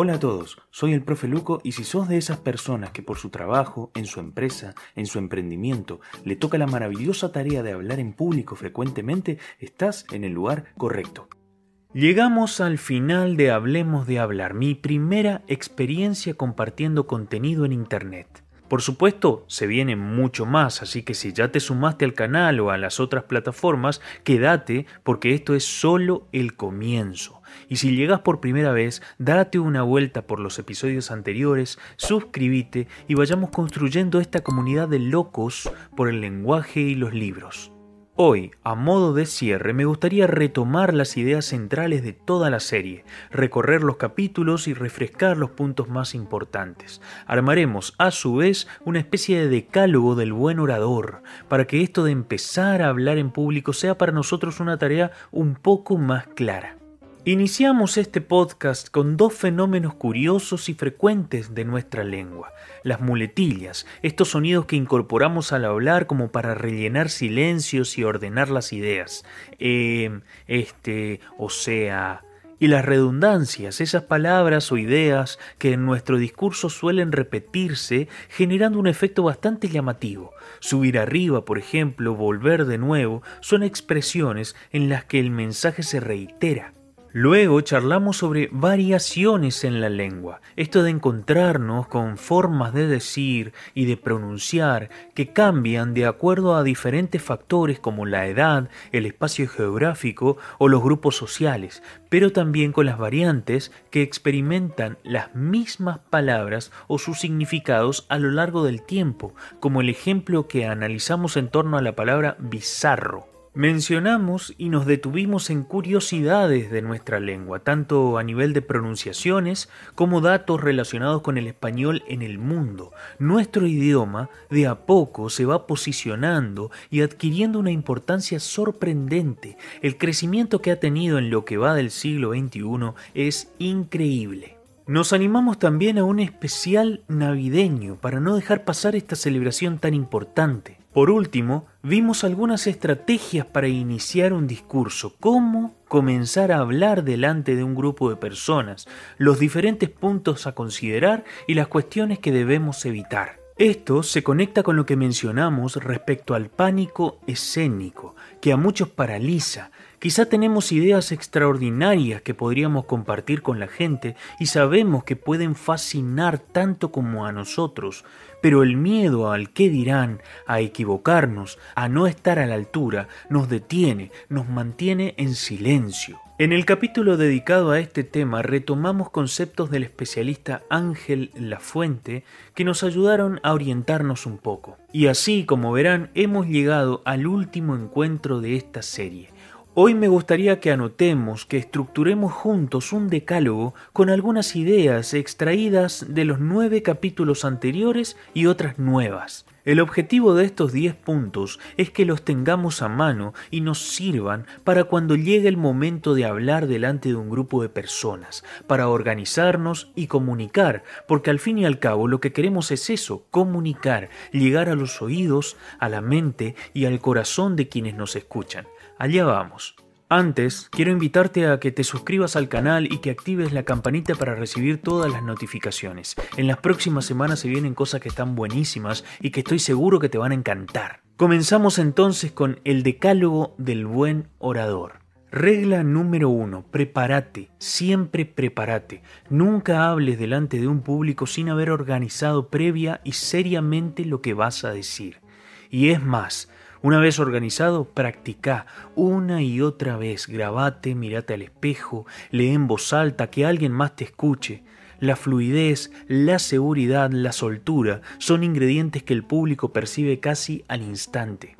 Hola a todos, soy el profe Luco y si sos de esas personas que por su trabajo, en su empresa, en su emprendimiento, le toca la maravillosa tarea de hablar en público frecuentemente, estás en el lugar correcto. Llegamos al final de Hablemos de Hablar, mi primera experiencia compartiendo contenido en Internet. Por supuesto, se viene mucho más, así que si ya te sumaste al canal o a las otras plataformas, quédate porque esto es solo el comienzo. Y si llegas por primera vez, date una vuelta por los episodios anteriores, suscríbete y vayamos construyendo esta comunidad de locos por el lenguaje y los libros. Hoy, a modo de cierre, me gustaría retomar las ideas centrales de toda la serie, recorrer los capítulos y refrescar los puntos más importantes. Armaremos, a su vez, una especie de decálogo del buen orador, para que esto de empezar a hablar en público sea para nosotros una tarea un poco más clara. Iniciamos este podcast con dos fenómenos curiosos y frecuentes de nuestra lengua, las muletillas, estos sonidos que incorporamos al hablar como para rellenar silencios y ordenar las ideas, eh, este, o sea, y las redundancias, esas palabras o ideas que en nuestro discurso suelen repetirse, generando un efecto bastante llamativo. Subir arriba, por ejemplo, volver de nuevo, son expresiones en las que el mensaje se reitera Luego charlamos sobre variaciones en la lengua, esto de encontrarnos con formas de decir y de pronunciar que cambian de acuerdo a diferentes factores como la edad, el espacio geográfico o los grupos sociales, pero también con las variantes que experimentan las mismas palabras o sus significados a lo largo del tiempo, como el ejemplo que analizamos en torno a la palabra bizarro. Mencionamos y nos detuvimos en curiosidades de nuestra lengua, tanto a nivel de pronunciaciones como datos relacionados con el español en el mundo. Nuestro idioma de a poco se va posicionando y adquiriendo una importancia sorprendente. El crecimiento que ha tenido en lo que va del siglo XXI es increíble. Nos animamos también a un especial navideño para no dejar pasar esta celebración tan importante. Por último, vimos algunas estrategias para iniciar un discurso, cómo comenzar a hablar delante de un grupo de personas, los diferentes puntos a considerar y las cuestiones que debemos evitar. Esto se conecta con lo que mencionamos respecto al pánico escénico, que a muchos paraliza. Quizá tenemos ideas extraordinarias que podríamos compartir con la gente y sabemos que pueden fascinar tanto como a nosotros, pero el miedo al qué dirán, a equivocarnos, a no estar a la altura, nos detiene, nos mantiene en silencio. En el capítulo dedicado a este tema retomamos conceptos del especialista Ángel Lafuente que nos ayudaron a orientarnos un poco. Y así, como verán, hemos llegado al último encuentro de esta serie, Hoy me gustaría que anotemos, que estructuremos juntos un decálogo con algunas ideas extraídas de los nueve capítulos anteriores y otras nuevas. El objetivo de estos diez puntos es que los tengamos a mano y nos sirvan para cuando llegue el momento de hablar delante de un grupo de personas, para organizarnos y comunicar, porque al fin y al cabo lo que queremos es eso, comunicar, llegar a los oídos, a la mente y al corazón de quienes nos escuchan. Allá vamos. Antes, quiero invitarte a que te suscribas al canal y que actives la campanita para recibir todas las notificaciones. En las próximas semanas se vienen cosas que están buenísimas y que estoy seguro que te van a encantar. Comenzamos entonces con el decálogo del buen orador. Regla número uno, prepárate, siempre prepárate. Nunca hables delante de un público sin haber organizado previa y seriamente lo que vas a decir. Y es más, una vez organizado, practica una y otra vez, grabate, mirate al espejo, lee en voz alta, que alguien más te escuche. La fluidez, la seguridad, la soltura son ingredientes que el público percibe casi al instante.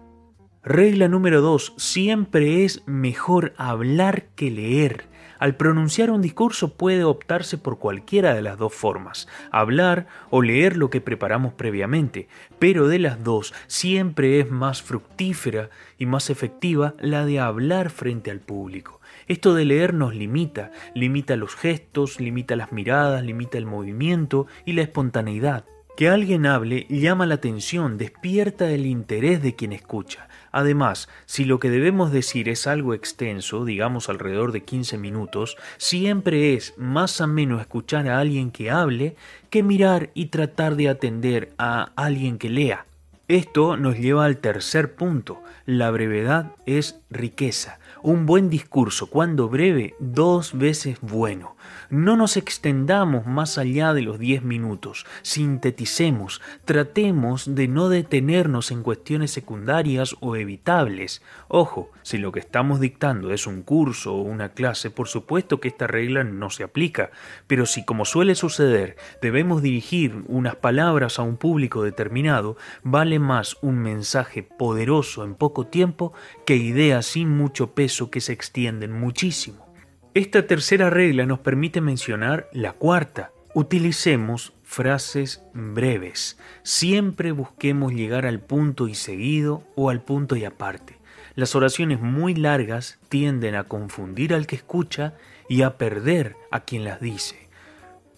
Regla número 2. Siempre es mejor hablar que leer. Al pronunciar un discurso puede optarse por cualquiera de las dos formas, hablar o leer lo que preparamos previamente, pero de las dos siempre es más fructífera y más efectiva la de hablar frente al público. Esto de leer nos limita, limita los gestos, limita las miradas, limita el movimiento y la espontaneidad. Que alguien hable llama la atención, despierta el interés de quien escucha. Además, si lo que debemos decir es algo extenso, digamos alrededor de 15 minutos, siempre es más ameno escuchar a alguien que hable que mirar y tratar de atender a alguien que lea. Esto nos lleva al tercer punto. La brevedad es riqueza. Un buen discurso, cuando breve, dos veces bueno. No nos extendamos más allá de los diez minutos, sinteticemos, tratemos de no detenernos en cuestiones secundarias o evitables. Ojo, si lo que estamos dictando es un curso o una clase, por supuesto que esta regla no se aplica, pero si como suele suceder debemos dirigir unas palabras a un público determinado, vale más un mensaje poderoso en poco tiempo que ideas sin mucho peso que se extienden muchísimo. Esta tercera regla nos permite mencionar la cuarta. Utilicemos frases breves. Siempre busquemos llegar al punto y seguido o al punto y aparte. Las oraciones muy largas tienden a confundir al que escucha y a perder a quien las dice.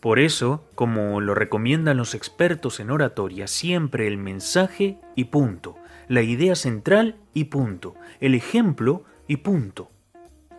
Por eso, como lo recomiendan los expertos en oratoria, siempre el mensaje y punto, la idea central y punto, el ejemplo y punto.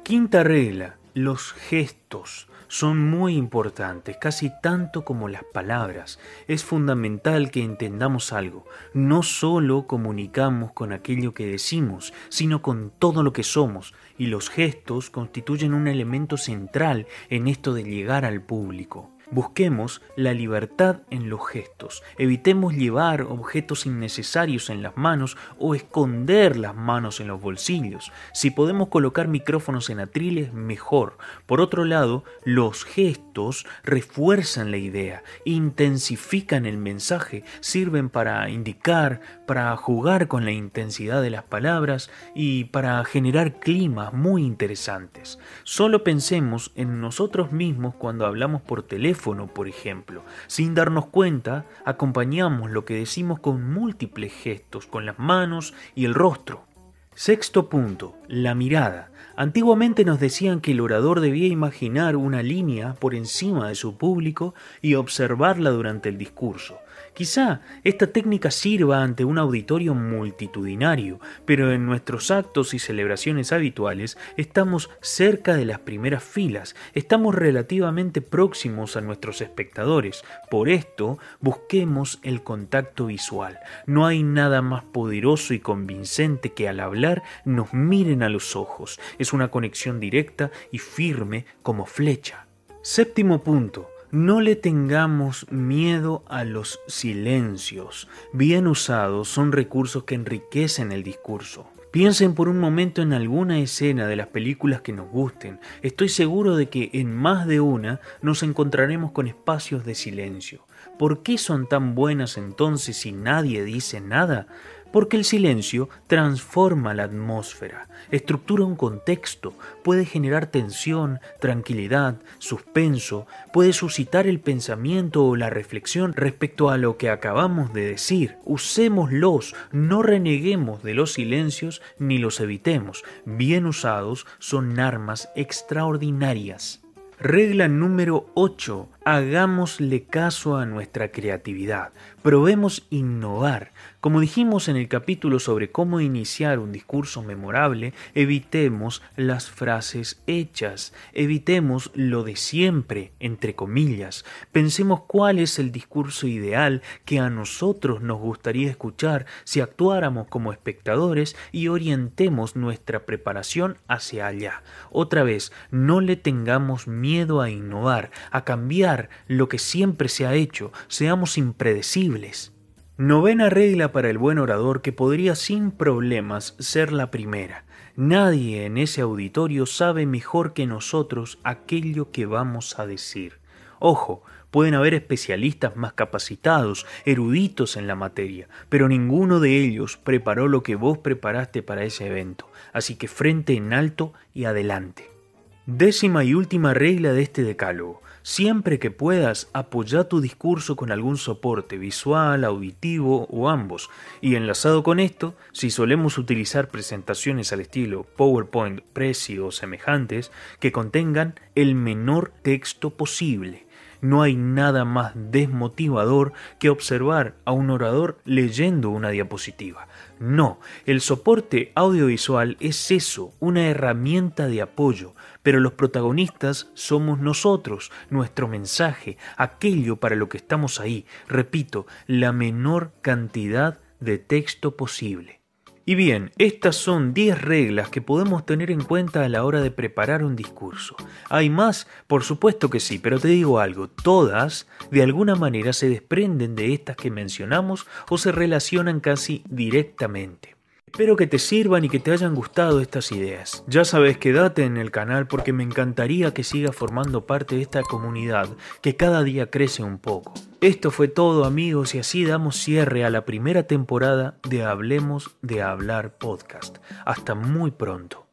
Quinta regla, los gestos son muy importantes, casi tanto como las palabras. Es fundamental que entendamos algo. No solo comunicamos con aquello que decimos, sino con todo lo que somos, y los gestos constituyen un elemento central en esto de llegar al público. Busquemos la libertad en los gestos. Evitemos llevar objetos innecesarios en las manos o esconder las manos en los bolsillos. Si podemos colocar micrófonos en atriles, mejor. Por otro lado, los gestos refuerzan la idea, intensifican el mensaje, sirven para indicar, para jugar con la intensidad de las palabras y para generar climas muy interesantes. Solo pensemos en nosotros mismos cuando hablamos por teléfono por ejemplo. Sin darnos cuenta, acompañamos lo que decimos con múltiples gestos, con las manos y el rostro. Sexto punto, la mirada. Antiguamente nos decían que el orador debía imaginar una línea por encima de su público y observarla durante el discurso. Quizá esta técnica sirva ante un auditorio multitudinario, pero en nuestros actos y celebraciones habituales estamos cerca de las primeras filas, estamos relativamente próximos a nuestros espectadores. Por esto, busquemos el contacto visual. No hay nada más poderoso y convincente que al hablar nos miren a los ojos. Es una conexión directa y firme como flecha. Séptimo punto no le tengamos miedo a los silencios. Bien usados son recursos que enriquecen el discurso. Piensen por un momento en alguna escena de las películas que nos gusten. Estoy seguro de que en más de una nos encontraremos con espacios de silencio. ¿Por qué son tan buenas entonces si nadie dice nada? Porque el silencio transforma la atmósfera, estructura un contexto, puede generar tensión, tranquilidad, suspenso, puede suscitar el pensamiento o la reflexión respecto a lo que acabamos de decir. Usémoslos, no reneguemos de los silencios ni los evitemos. Bien usados son armas extraordinarias. Regla número 8. Hagámosle caso a nuestra creatividad. Probemos innovar. Como dijimos en el capítulo sobre cómo iniciar un discurso memorable, evitemos las frases hechas, evitemos lo de siempre, entre comillas. Pensemos cuál es el discurso ideal que a nosotros nos gustaría escuchar si actuáramos como espectadores y orientemos nuestra preparación hacia allá. Otra vez, no le tengamos miedo a innovar, a cambiar lo que siempre se ha hecho, seamos impredecibles. Novena regla para el buen orador que podría sin problemas ser la primera. Nadie en ese auditorio sabe mejor que nosotros aquello que vamos a decir. Ojo, pueden haber especialistas más capacitados, eruditos en la materia, pero ninguno de ellos preparó lo que vos preparaste para ese evento. Así que frente en alto y adelante. Décima y última regla de este decálogo. Siempre que puedas, apoya tu discurso con algún soporte visual, auditivo o ambos. Y enlazado con esto, si solemos utilizar presentaciones al estilo PowerPoint, Prezi o semejantes, que contengan el menor texto posible. No hay nada más desmotivador que observar a un orador leyendo una diapositiva. No, el soporte audiovisual es eso, una herramienta de apoyo, pero los protagonistas somos nosotros, nuestro mensaje, aquello para lo que estamos ahí, repito, la menor cantidad de texto posible. Y bien, estas son 10 reglas que podemos tener en cuenta a la hora de preparar un discurso. ¿Hay más? Por supuesto que sí, pero te digo algo, todas de alguna manera se desprenden de estas que mencionamos o se relacionan casi directamente. Espero que te sirvan y que te hayan gustado estas ideas. Ya sabes, quédate en el canal porque me encantaría que sigas formando parte de esta comunidad que cada día crece un poco. Esto fue todo amigos y así damos cierre a la primera temporada de Hablemos de Hablar podcast. Hasta muy pronto.